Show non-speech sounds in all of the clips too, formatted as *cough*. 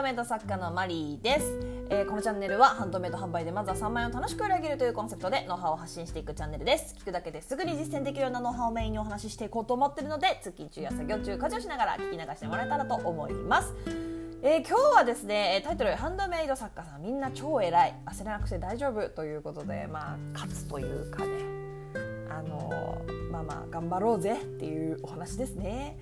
ドメイド作家のマリーです、えーこのチャンネルはハンドメイド販売でまずは3万円を楽しく売り上げるというコンセプトでノウハウを発信していくチャンネルです。聞くだけですぐに実践できるようなノウハウをメインにお話ししていこうと思ってるので通勤中や作業中家事をしながら聞き流してもらえたらと思います。えー今日はですねえタイトル「ハンドメイド作家さんみんな超偉い。焦らなくて大丈夫」ということでまあ勝つというかね。あのーまあまあ頑張ろうぜっていうお話ですね。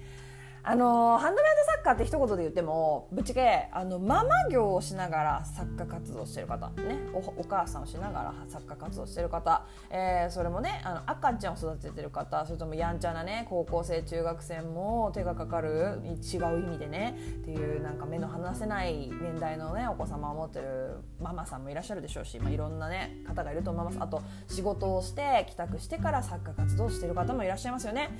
あのハンドメイド作家って一言で言ってもぶっちゃけあのママ業をしながら作家活動してる方ね。おお母さんをしながら作家活動してる方、えーそれもねあの赤ちゃんを育ててる方それともやんちゃなね高校生中学生も手がかかる違う意味でねっていうなんか目の離せない年代のねお子様を持ってるママさんもいらっしゃるでしょうし、まあ、いろんなね方がいると思います。あと仕事をして帰宅してから作家活動してる方もいらっしゃいますよね。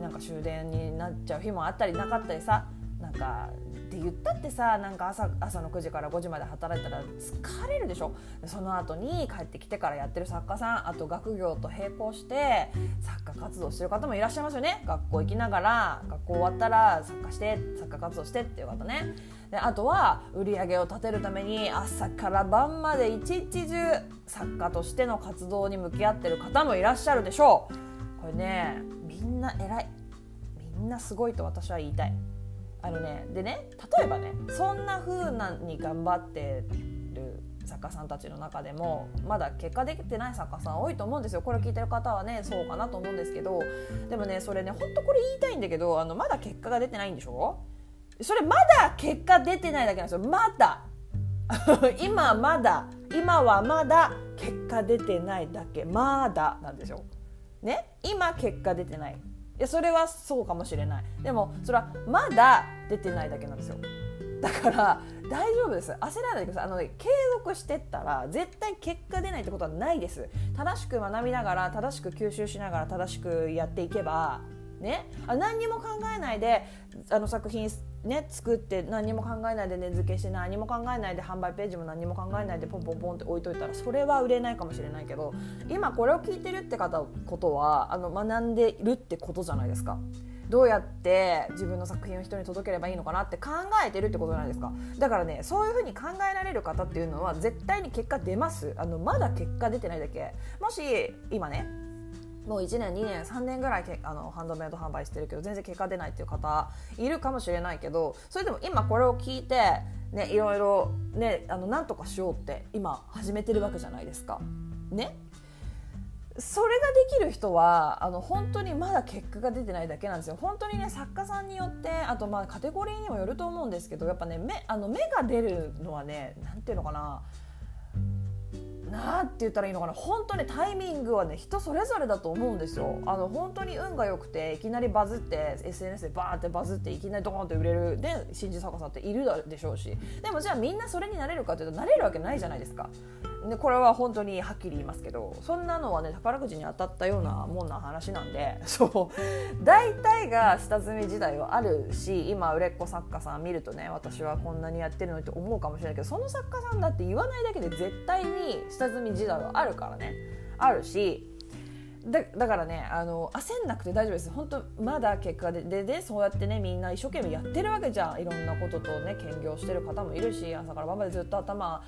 なんか終電になっちゃう日もあったりなかったりさなんかって言ったってさなんか朝朝の9時から5時まで働いたら疲れるでしょ？その後に帰ってきてからやってる作家さんあと学業と並行して作家活動してる方もいらっしゃいますよね。学校行きながら学校終わったら作家して作家活動してっていう方ね。であとは売り上げを立てるために朝から晩まで一日中作家としての活動に向き合ってる方もいらっしゃるでしょう。これねんな偉い。みんなすごいと私は言いたい。あのねでね例えばねそんな風なに頑張ってる作家さんたちの中でもまだ結果できてない作家さん多いと思うんですよ。これ聞いてる方はねそうかなと思うんですけどでもねそれねほんとこれ言いたいんだけどあのまだ結果が出てないんでしょ？それまだ結果出てないだけなんですよ。まだ。*laughs* 今まだ。今はまだ結果出てないだけ。まだなんですよ。ね今結果出てない。いやそれはそうかもしれない。でもそれはまだ出てないだけなんですよ。だから大丈夫です。焦らないでください。あの、ね、継続してったら絶対結果出ないってことはないです。正しく学びながら正しく吸収しながら正しくやっていけばね。あ何にも考えないであの作品ね作って何にも考えないで値付けして何も考えないで販売ページも何にも考えないでポンポンポンって置いといたらそれは売れないかもしれないけど今これを聞いてるって方ことはあの学んでるってことじゃないですか。どうやって自分の作品を人に届ければいいのかなって考えてるってことじゃないですか。だからねそういうふうに考えられる方っていうのは絶対に結果出ます。あのまだ結果出てないだけ。もし今ねもう1年2年3年ぐらいけあのハンドメイド販売してるけど全然結果出ないっていう方いるかもしれないけどそれでも今これを聞いて、ね、いろいろ、ね、あのなんとかしようって今始めてるわけじゃないですか。ね。それができる人はあの本当にまだ結果が出てないだけなんですよ。本当にね作家さんによってあとまあカテゴリーにもよると思うんですけどやっぱね目あの目が出るのはねなんていうのかな。なんて言ったらいいのかな。本当にタイミングはね人それぞれだと思うんですよ。あの本当に運が良くていきなりバズって SNS でバーってバズっていきなりドーンって売れるで新人作家さんっているでしょうし。でもじゃあみんなそれになれるかというとなれるわけないじゃないですか。でこれは本当にはっきり言いますけどそんなのはね宝くじに当たったようなもんな話なんで *laughs* そう。大体が下積み時代はあるし今売れっ子作家さん見るとね私はこんなにやってるのって思うかもしれないけどその作家さんだって言わないだけで絶対に下積み時代はあるからね。あるしだだからねあの焦んなくて大丈夫です。本当まだ結果でででそうやってねみんな一生懸命やってるわけじゃん。いろんなこととね兼業してる方もいるし朝から晩までずっと頭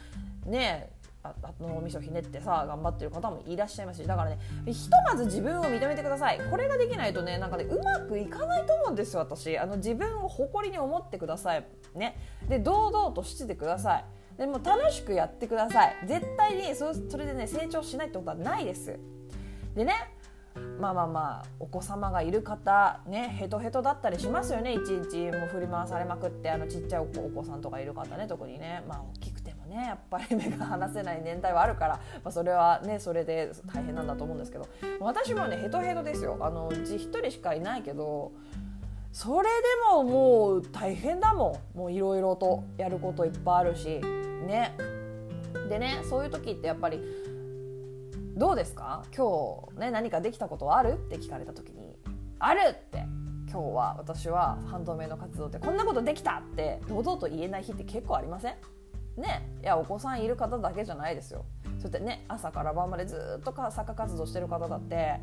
ねあ脳みそひねってさ頑張ってる方もいらっしゃいますし。だからねひとまず自分を認めてください。これができないとねなんかねうまくいかないと思うんですよ私。あの自分を誇りに思ってください。ね。で堂々としててください。でも楽しくやってください。絶対にそそれでね成長しないってことはないです。でねまあまあまあお子様がいる方ねヘトヘトだったりしますよね。一日も振り回されまくってあのちっちゃいお子さんとかいる方ね。特にねまあ大きくてもねやっぱり目が離せない年代はあるから、まあ、それはねそれで大変なんだと思うんですけど。私もねヘトヘトですよ。あのうち一人しかいないけどそれでももう大変だもん。もういろいろとやることいっぱいあるし。ね。でねそういう時ってやっぱりどうですか？今日ね何かできたことはある？って聞かれた時に「ある!」って。今日は私はハンドメイド活動ってこんなことできたって。堂々と言えない日って結構ありません？ね。いやお子さんいる方だけじゃないですよ。そうやってね朝から晩までずっと作家活動してる方だって。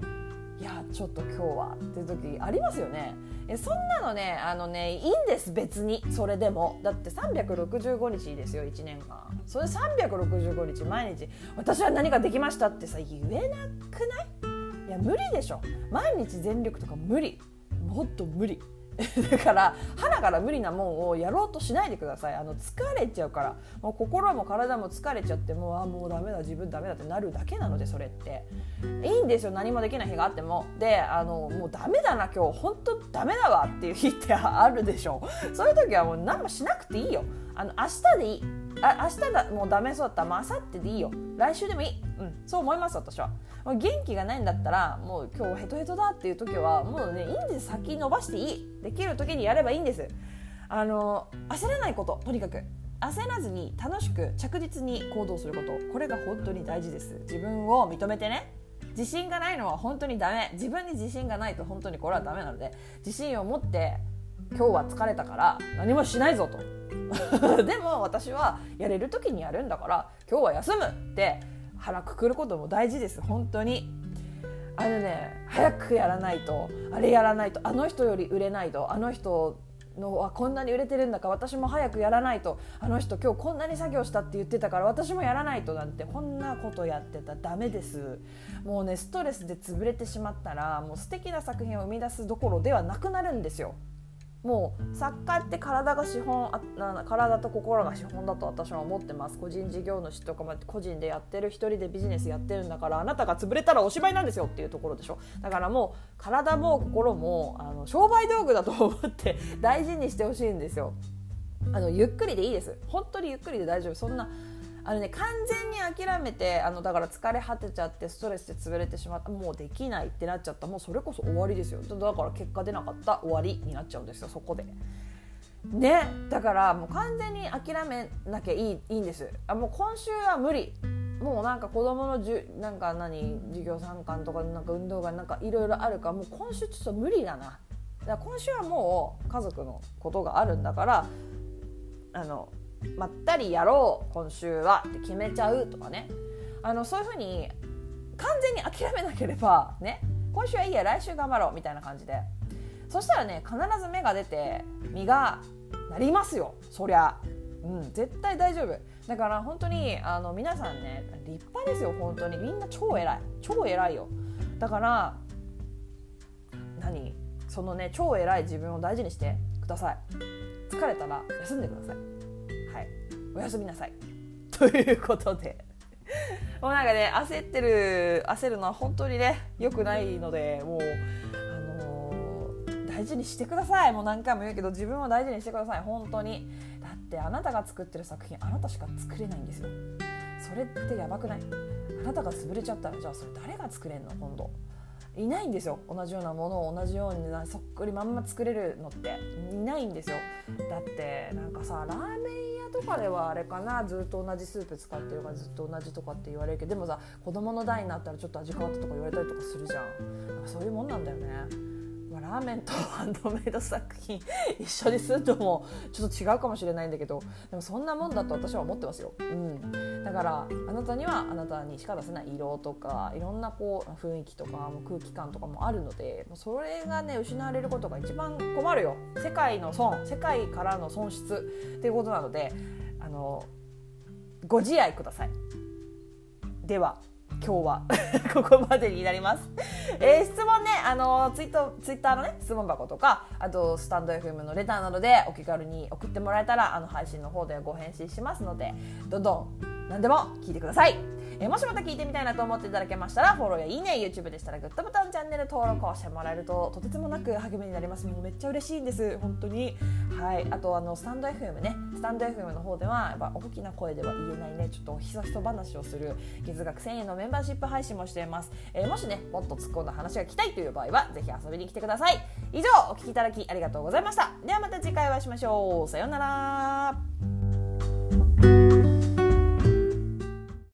いやちょっと今日はっていう時ありますよね。えそんなのねあのねいいんです別に。それでも。だって365日ですよ1年間それ365日毎日。私は何かできましたってさ言えなくない？いや無理でしょ。毎日全力とか無理。もっと無理。*laughs* だから花から無理なもんをやろうとしないでください。あの疲れちゃうから。もう心も体も疲れちゃってもうあもうダメだ自分ダメだってなるだけなのでそれって。いいんですよ。何もできない日があっても。であのもうダメだな今日。本当ダメだわっていう日ってあるでしょ。そういう時はもう何もしなくていいよ。あの明日でいい。あ明日だもうダメそうだった。らもう明後日でいいよ。来週でもいい、うん、そう思います私は。元気がないんだったらもう今日ヘトヘトだっていう時はもうねいいんです。先伸ばしていい。できる時にやればいいんです。あの焦らないこととにかく。焦らずに楽しく着実に行動すること。これが本当に大事です。自分を認めてね。自信がないのは本当にダメ。自分に自信がないと本当にこれはダメなので自信を持って今日は疲れたから何もしないぞと。*laughs* でも私はやれる時にやるんだから今日は休むって腹くくることも大事です。本当に。あのね早くやらないとあれやらないとあの人より売れないとあの人のはこんなに売れてるんだから私も早くやらないとあの人今日こんなに作業したって言ってたから私もやらないとなんてこんなことやってたらダメです。もうねストレスで潰れてしまったらもう素敵な作品を生み出すどころではなくなるんですよ。もう作家って体が資本あ体と心が資本だと私は思ってます。個人事業主とかも個人でやってる一人でビジネスやってるんだからあなたが潰れたらおしまいなんですよっていうところでしょ。だからもう体も心もあの商売道具だと思って大事にしてほしいんですよ。あのゆっくりでいいです。本当にゆっくりで大丈夫。そんなあのね完全に諦めてあのだから疲れ果てちゃってストレスで潰れてしまった。もうできないってなっちゃった。もうそれこそ終わりですよ。だから結果出なかった。終わりになっちゃうんですよ。そこで。ね。だからもう完全に諦めなきゃいいいいんです。あもう今週は無理。もうなんか子供のじゅなんか何？授業参観とかなんか運動がなんかいろいろあるからもう今週ちょっと無理だな。だ今週はもう家族のことがあるんだからあのまったりやろう今週は。って決めちゃうとかね。あのそういうふうに完全に諦めなければね今週はいいや来週頑張ろうみたいな感じで。そしたらね必ず芽が出て実がなりますよ。そりゃ。うん絶対大丈夫。だから本当にあの皆さんね立派ですよ本当に。みんな超偉い。超偉いよ。だから何？そのね超偉い自分を大事にしてください。疲れたら休んでください。おやすみなさい。*laughs* ということで。もうなんかね焦ってる焦るのは本当にね良くないのでもう、あのー、大事にしてください。もう何回も言うけど自分を大事にしてください。本当に。だってあなたが作ってる作品あなたしか作れないんですよ。それってやばくない？あなたが潰れちゃったらじゃあそれ誰が作れんの？今度。いないんですよ。同じようなものを同じようにそっくりまんま作れるのって。いないんですよ。だってなんかさラーメンとかではあれかなずっと同じスープ使ってるからずっと同じとかって言われるけどでもさ子供の代になったらちょっと味変わったとか言われたりとかするじゃんそういうもんなんだよね。まあ、ラーメンと *laughs* ハンドメイド作品一緒にするともちょっと違うかもしれないんだけどでもそんなもんだと私は思ってますよ。うん、だからあなたにはあなたにしか出せない色とかいろんなこう雰囲気とかも空気感とかもあるのでそれがね失われることが一番困るよ世界の損世界からの損失っていうことなのであのご自愛ください。では今日は *laughs* ここまでになります。えー、質問ね、あのツイートツイッターのね質問箱とか、あとスタンド FM のレターなどでお気軽に送ってもらえたらあの配信の方でご返信しますので、どんどん何でも聞いてください。え、もしまた聞いてみたいなと思っていただけましたらフォローやいいね YouTube でしたらグッドボタンチャンネル登録をしてもらえるととてつもなく励みになります。もうめっちゃ嬉しいんです。本当に。はい。あとあのスタンド FM ね。スタンド FM の方ではやっぱ大きな声では言えないね。ちょっとひそひそ話をする月額1000円のメンバーシップ配信もしています、え、もしねもっと突っ込んだ話が聞きたいという場合はぜひ遊びに来てください。以上お聞きいただきありがとうございました。ではまた次回お会いしましょう。さようなら。